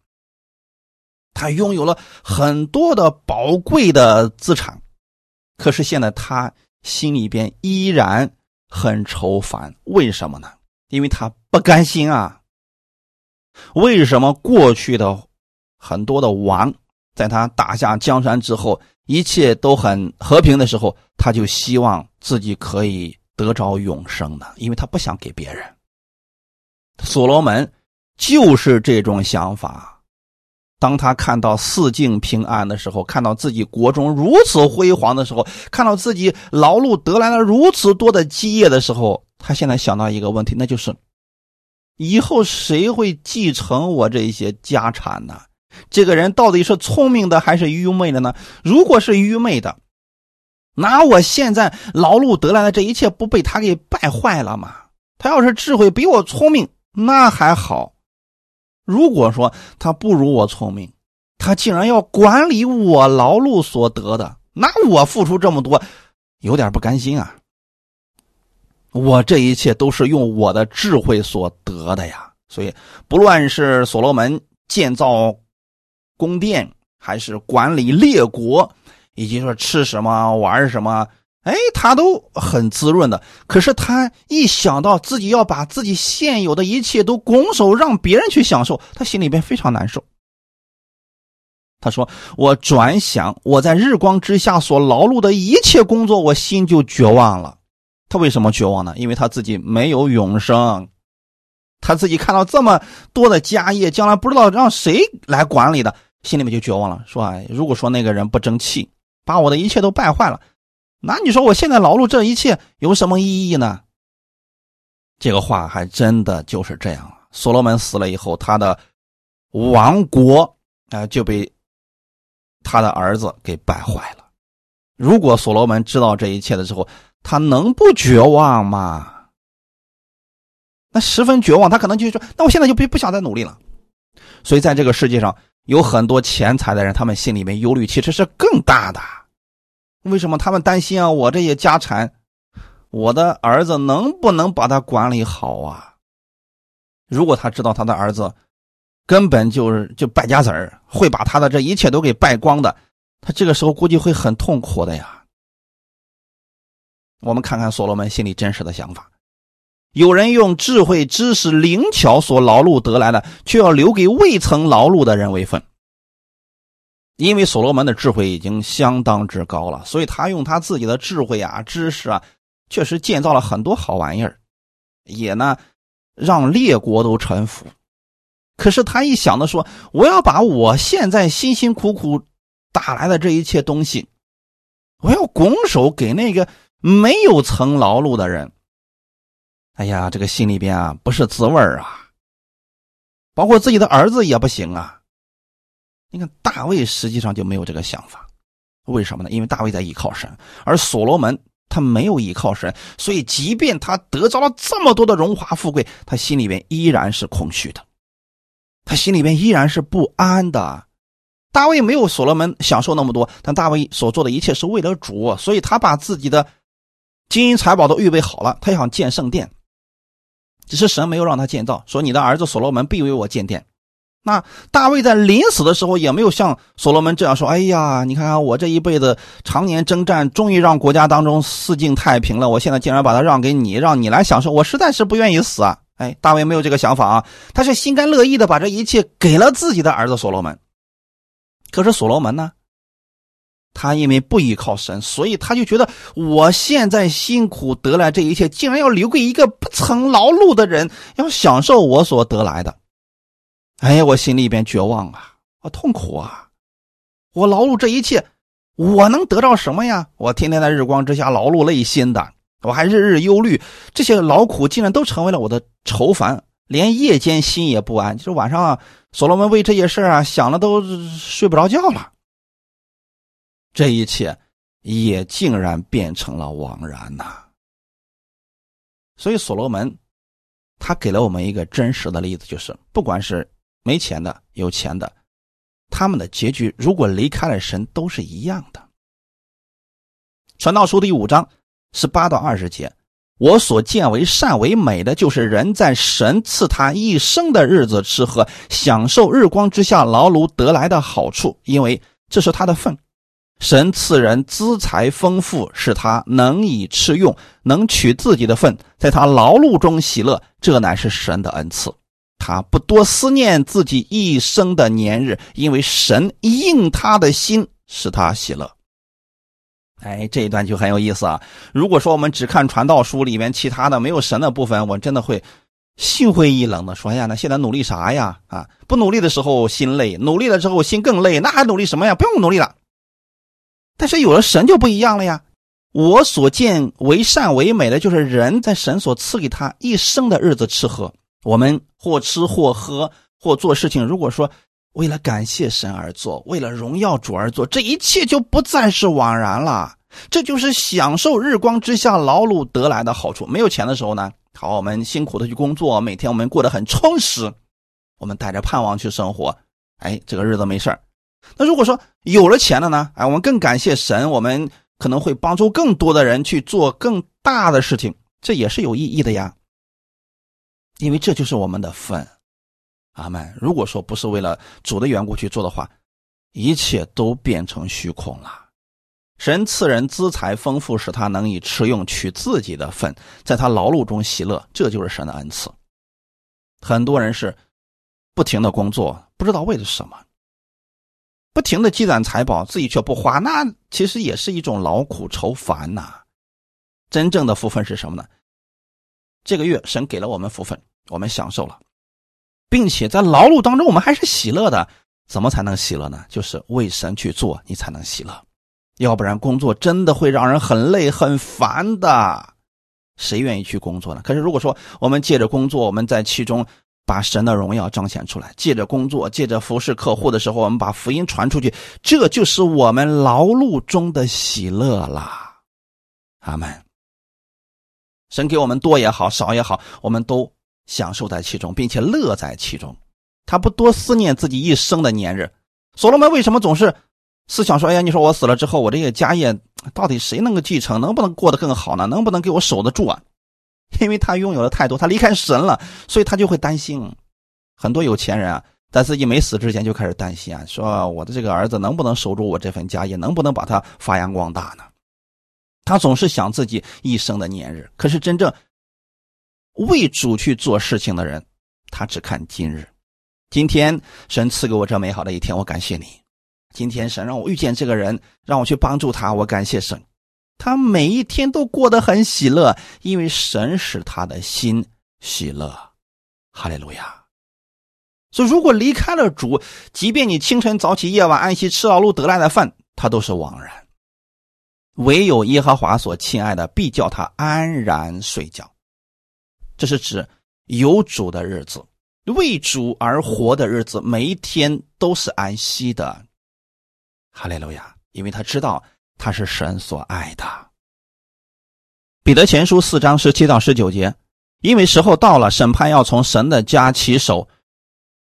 他拥有了很多的宝贵的资产，可是现在他心里边依然很愁烦。为什么呢？因为他不甘心啊。为什么过去的很多的王，在他打下江山之后，一切都很和平的时候，他就希望自己可以得着永生呢？因为他不想给别人。所罗门就是这种想法。当他看到四境平安的时候，看到自己国中如此辉煌的时候，看到自己劳碌得来了如此多的基业的时候，他现在想到一个问题，那就是以后谁会继承我这些家产呢？这个人到底是聪明的还是愚昧的呢？如果是愚昧的，那我现在劳碌得来的这一切不被他给败坏了吗？他要是智慧比我聪明。那还好，如果说他不如我聪明，他竟然要管理我劳碌所得的，那我付出这么多，有点不甘心啊。我这一切都是用我的智慧所得的呀，所以不论是所罗门建造宫殿，还是管理列国，以及说吃什么玩什么。哎，他都很滋润的，可是他一想到自己要把自己现有的一切都拱手让别人去享受，他心里边非常难受。他说：“我转想我在日光之下所劳碌的一切工作，我心就绝望了。他为什么绝望呢？因为他自己没有永生，他自己看到这么多的家业，将来不知道让谁来管理的，心里面就绝望了。说啊，如果说那个人不争气，把我的一切都败坏了。”那你说我现在劳碌这一切有什么意义呢？这个话还真的就是这样。所罗门死了以后，他的王国啊就被他的儿子给败坏了。如果所罗门知道这一切的时候，他能不绝望吗？那十分绝望，他可能就说：“那我现在就不不想再努力了。”所以，在这个世界上有很多钱财的人，他们心里面忧虑其实是更大的。为什么他们担心啊？我这些家产，我的儿子能不能把他管理好啊？如果他知道他的儿子根本就是就败家子儿，会把他的这一切都给败光的，他这个时候估计会很痛苦的呀。我们看看所罗门心里真实的想法：有人用智慧、知识、灵巧所劳碌得来的，却要留给未曾劳碌的人为分。因为所罗门的智慧已经相当之高了，所以他用他自己的智慧啊、知识啊，确实建造了很多好玩意儿，也呢让列国都臣服。可是他一想的说，我要把我现在辛辛苦苦打来的这一切东西，我要拱手给那个没有曾劳碌的人。哎呀，这个心里边啊不是滋味啊，包括自己的儿子也不行啊。你看大卫实际上就没有这个想法，为什么呢？因为大卫在依靠神，而所罗门他没有依靠神，所以即便他得着了这么多的荣华富贵，他心里边依然是空虚的，他心里边依然是不安的。大卫没有所罗门享受那么多，但大卫所做的一切是为了主，所以他把自己的金银财宝都预备好了，他想建圣殿，只是神没有让他建造，说你的儿子所罗门必为我建殿。那大卫在临死的时候也没有像所罗门这样说：“哎呀，你看看我这一辈子常年征战，终于让国家当中四境太平了。我现在竟然把它让给你，让你来享受，我实在是不愿意死啊！”哎，大卫没有这个想法啊，他是心甘乐意的把这一切给了自己的儿子所罗门。可是所罗门呢，他因为不依靠神，所以他就觉得我现在辛苦得来这一切，竟然要留给一个不曾劳碌的人，要享受我所得来的。哎呀，我心里边绝望啊，我痛苦啊！我劳碌这一切，我能得到什么呀？我天天在日光之下劳碌累心的，我还日日忧虑，这些劳苦竟然都成为了我的愁烦，连夜间心也不安，就是晚上啊所罗门为这些事啊想了都睡不着觉了。这一切也竟然变成了枉然呐！所以所罗门他给了我们一个真实的例子，就是不管是没钱的、有钱的，他们的结局如果离开了神，都是一样的。传道书第五章十八到二十节。我所见为善为美的，就是人在神赐他一生的日子吃喝，享受日光之下劳碌得来的好处，因为这是他的份。神赐人资财丰富，使他能以吃用，能取自己的份，在他劳碌中喜乐，这乃是神的恩赐。他不多思念自己一生的年日，因为神应他的心，使他喜乐。哎，这一段就很有意思啊！如果说我们只看传道书里面其他的没有神的部分，我真的会心灰意冷的说：“哎呀，那现在努力啥呀？啊，不努力的时候心累，努力了之后心更累，那还努力什么呀？不用努力了。”但是有了神就不一样了呀！我所见为善为美的，就是人在神所赐给他一生的日子吃喝，我们或吃或喝或做事情，如果说。为了感谢神而做，为了荣耀主而做，这一切就不再是枉然了。这就是享受日光之下劳碌得来的好处。没有钱的时候呢，好，我们辛苦的去工作，每天我们过得很充实，我们带着盼望去生活，哎，这个日子没事那如果说有了钱了呢，哎，我们更感谢神，我们可能会帮助更多的人去做更大的事情，这也是有意义的呀。因为这就是我们的份。阿门。如果说不是为了主的缘故去做的话，一切都变成虚空了。神赐人资财丰富，使他能以吃用，取自己的份，在他劳碌中喜乐，这就是神的恩赐。很多人是不停的工作，不知道为了什么，不停的积攒财宝，自己却不花，那其实也是一种劳苦愁烦呐。真正的福分是什么呢？这个月神给了我们福分，我们享受了。并且在劳碌当中，我们还是喜乐的。怎么才能喜乐呢？就是为神去做，你才能喜乐。要不然，工作真的会让人很累、很烦的。谁愿意去工作呢？可是，如果说我们借着工作，我们在其中把神的荣耀彰显出来；借着工作，借着服侍客户的时候，我们把福音传出去，这就是我们劳碌中的喜乐啦。阿门。神给我们多也好，少也好，我们都。享受在其中，并且乐在其中，他不多思念自己一生的年日。所罗门为什么总是思想说：“哎呀，你说我死了之后，我这个家业到底谁能够继承？能不能过得更好呢？能不能给我守得住啊？”因为他拥有的太多，他离开神了，所以他就会担心。很多有钱人啊，在自己没死之前就开始担心啊，说我的这个儿子能不能守住我这份家业，能不能把它发扬光大呢？他总是想自己一生的年日，可是真正。为主去做事情的人，他只看今日。今天神赐给我这美好的一天，我感谢你。今天神让我遇见这个人，让我去帮助他，我感谢神。他每一天都过得很喜乐，因为神使他的心喜乐。哈利路亚。所以，如果离开了主，即便你清晨早起，夜晚安息，吃劳碌得来的饭，他都是枉然。唯有耶和华所亲爱的，必叫他安然睡觉。这是指有主的日子，为主而活的日子，每一天都是安息的。哈利路亚！因为他知道他是神所爱的。彼得前书四章十七到十九节，因为时候到了，审判要从神的家起手。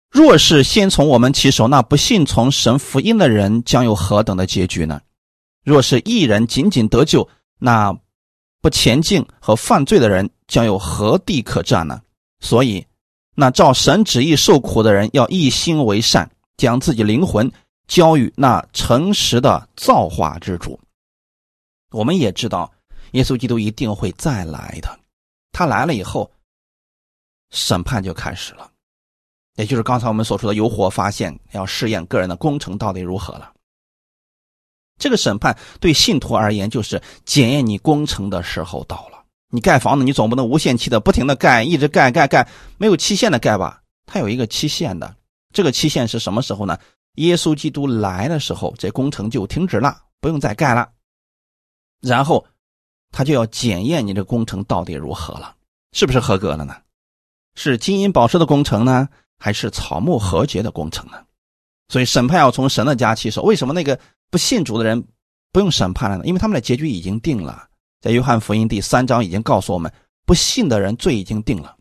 若是先从我们起手，那不信从神福音的人将有何等的结局呢？若是一人仅仅得救，那不前进和犯罪的人。将有何地可占呢？所以，那照神旨意受苦的人，要一心为善，将自己灵魂交与那诚实的造化之主。我们也知道，耶稣基督一定会再来的。他来了以后，审判就开始了，也就是刚才我们所说的有火发现，要试验个人的工程到底如何了。这个审判对信徒而言，就是检验你工程的时候到了。你盖房子，你总不能无限期的不停的盖，一直盖盖盖，没有期限的盖吧？它有一个期限的，这个期限是什么时候呢？耶稣基督来的时候，这工程就停止了，不用再盖了。然后，他就要检验你这工程到底如何了，是不是合格了呢？是金银宝石的工程呢，还是草木和结的工程呢？所以审判要从神的家起手。为什么那个不信主的人不用审判了？因为他们的结局已经定了。在约翰福音第三章已经告诉我们，不信的人罪已经定了，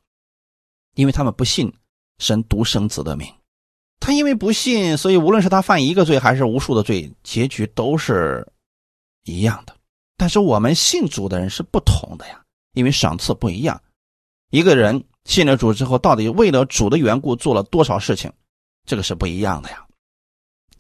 因为他们不信神独生子的名。他因为不信，所以无论是他犯一个罪还是无数的罪，结局都是一样的。但是我们信主的人是不同的呀，因为赏赐不一样。一个人信了主之后，到底为了主的缘故做了多少事情，这个是不一样的呀。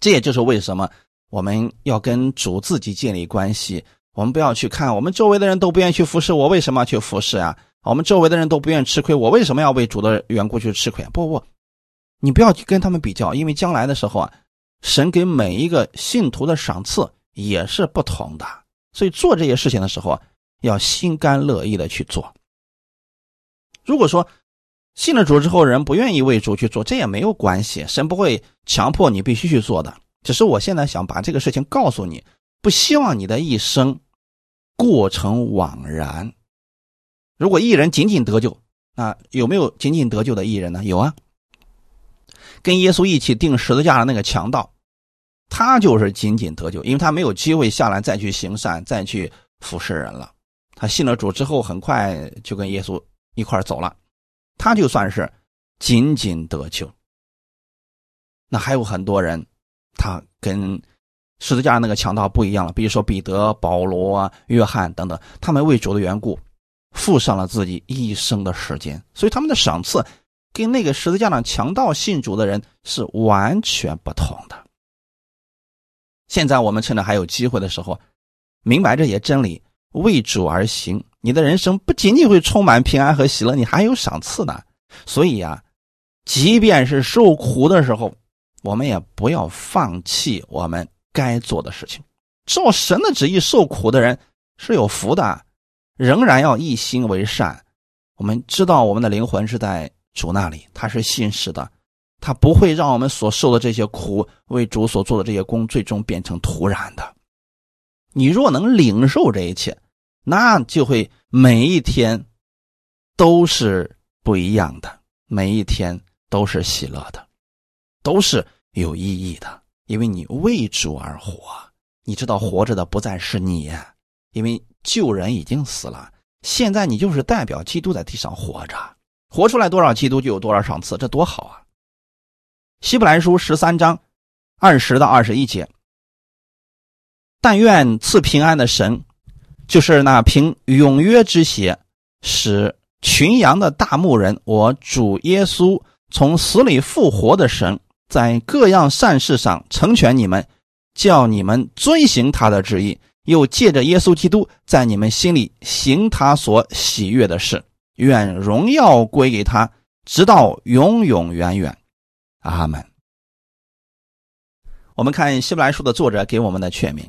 这也就是为什么我们要跟主自己建立关系。我们不要去看我们周围的人都不愿意去服侍我，为什么要去服侍啊？我们周围的人都不愿意吃亏，我为什么要为主的缘故去吃亏？不不，你不要去跟他们比较，因为将来的时候啊，神给每一个信徒的赏赐也是不同的。所以做这些事情的时候啊，要心甘乐意的去做。如果说信了主之后人不愿意为主去做，这也没有关系，神不会强迫你必须去做的。只是我现在想把这个事情告诉你，不希望你的一生过程枉然。如果一人仅仅得救，那有没有仅仅得救的艺人呢？有啊，跟耶稣一起钉十字架的那个强盗。他就是仅仅得救，因为他没有机会下来再去行善、再去服侍人了。他信了主之后，很快就跟耶稣一块走了。他就算是仅仅得救。那还有很多人，他跟十字架那个强盗不一样了。比如说彼得、保罗啊、约翰等等，他们为主的缘故，付上了自己一生的时间，所以他们的赏赐跟那个十字架上强盗信主的人是完全不同的。现在我们趁着还有机会的时候，明白这些真理，为主而行，你的人生不仅仅会充满平安和喜乐，你还有赏赐呢。所以呀，即便是受苦的时候，我们也不要放弃我们该做的事情。照神的旨意受苦的人是有福的，仍然要一心为善。我们知道我们的灵魂是在主那里，他是信实的。他不会让我们所受的这些苦，为主所做的这些功，最终变成徒然的。你若能领受这一切，那就会每一天都是不一样的，每一天都是喜乐的，都是有意义的。因为你为主而活，你知道活着的不再是你，因为旧人已经死了，现在你就是代表基督在地上活着，活出来多少基督就有多少赏赐，这多好啊！希伯来书十三章二十到二十一节，但愿赐平安的神，就是那凭永约之血使群羊的大牧人，我主耶稣从死里复活的神，在各样善事上成全你们，叫你们遵行他的旨意，又借着耶稣基督在你们心里行他所喜悦的事。愿荣耀归给他，直到永永远远。阿门。我们看希伯来书的作者给我们的劝勉：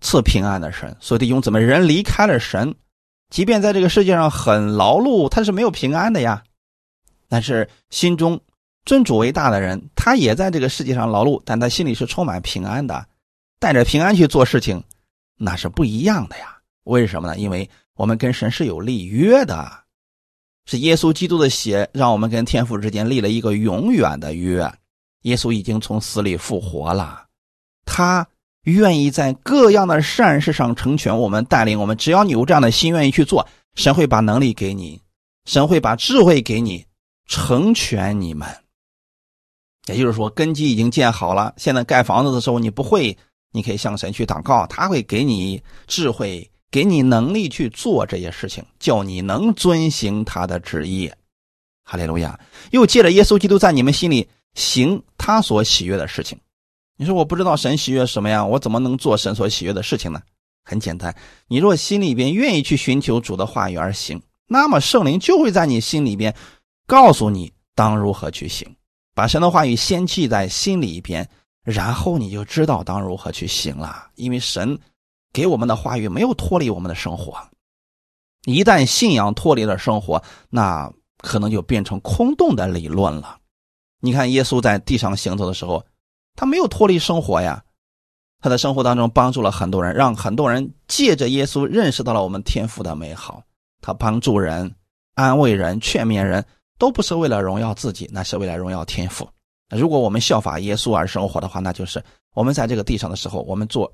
赐平安的神。所以弟兄姊妹，人离开了神，即便在这个世界上很劳碌，他是没有平安的呀。但是心中尊主为大的人，他也在这个世界上劳碌，但他心里是充满平安的，带着平安去做事情，那是不一样的呀。为什么呢？因为我们跟神是有立约的。是耶稣基督的血，让我们跟天父之间立了一个永远的约。耶稣已经从死里复活了，他愿意在各样的善事上成全我们，带领我们。只要你有这样的心，愿意去做，神会把能力给你，神会把智慧给你，成全你们。也就是说，根基已经建好了。现在盖房子的时候，你不会，你可以向神去祷告，他会给你智慧。给你能力去做这些事情，叫你能遵行他的旨意。哈利路亚！又借着耶稣基督在你们心里行他所喜悦的事情。你说我不知道神喜悦什么呀？我怎么能做神所喜悦的事情呢？很简单，你若心里边愿意去寻求主的话语而行，那么圣灵就会在你心里边告诉你当如何去行。把神的话语先记在心里一边，然后你就知道当如何去行了。因为神。给我们的话语没有脱离我们的生活，一旦信仰脱离了生活，那可能就变成空洞的理论了。你看，耶稣在地上行走的时候，他没有脱离生活呀，他的生活当中帮助了很多人，让很多人借着耶稣认识到了我们天赋的美好。他帮助人、安慰人、劝勉人，都不是为了荣耀自己，那是为了荣耀天赋。如果我们效法耶稣而生活的话，那就是我们在这个地上的时候，我们做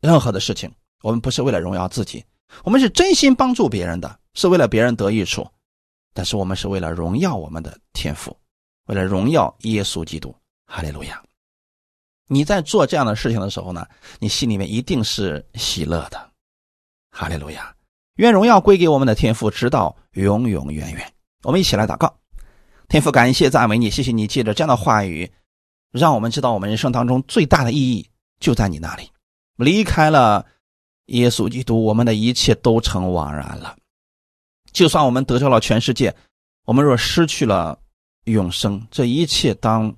任何的事情，我们不是为了荣耀自己，我们是真心帮助别人的，是为了别人得益处。但是我们是为了荣耀我们的天赋，为了荣耀耶稣基督。哈利路亚！你在做这样的事情的时候呢，你心里面一定是喜乐的。哈利路亚！愿荣耀归给我们的天赋，直到永永远远。我们一起来祷告。天父，感谢赞美你，谢谢你借着这样的话语，让我们知道我们人生当中最大的意义就在你那里。离开了耶稣基督，我们的一切都成枉然了。就算我们得着了全世界，我们若失去了永生，这一切当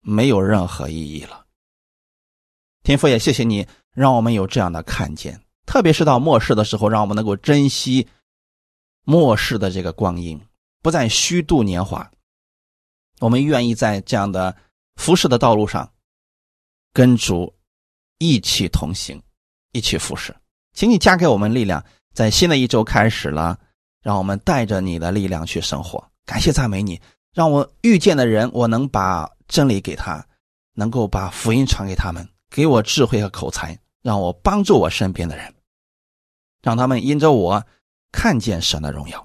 没有任何意义了。天父也谢谢你，让我们有这样的看见，特别是到末世的时候，让我们能够珍惜末世的这个光阴。不再虚度年华，我们愿意在这样的服侍的道路上跟主一起同行，一起服侍。请你加给我们力量，在新的一周开始了，让我们带着你的力量去生活。感谢赞美你，让我遇见的人，我能把真理给他，能够把福音传给他们，给我智慧和口才，让我帮助我身边的人，让他们因着我看见神的荣耀。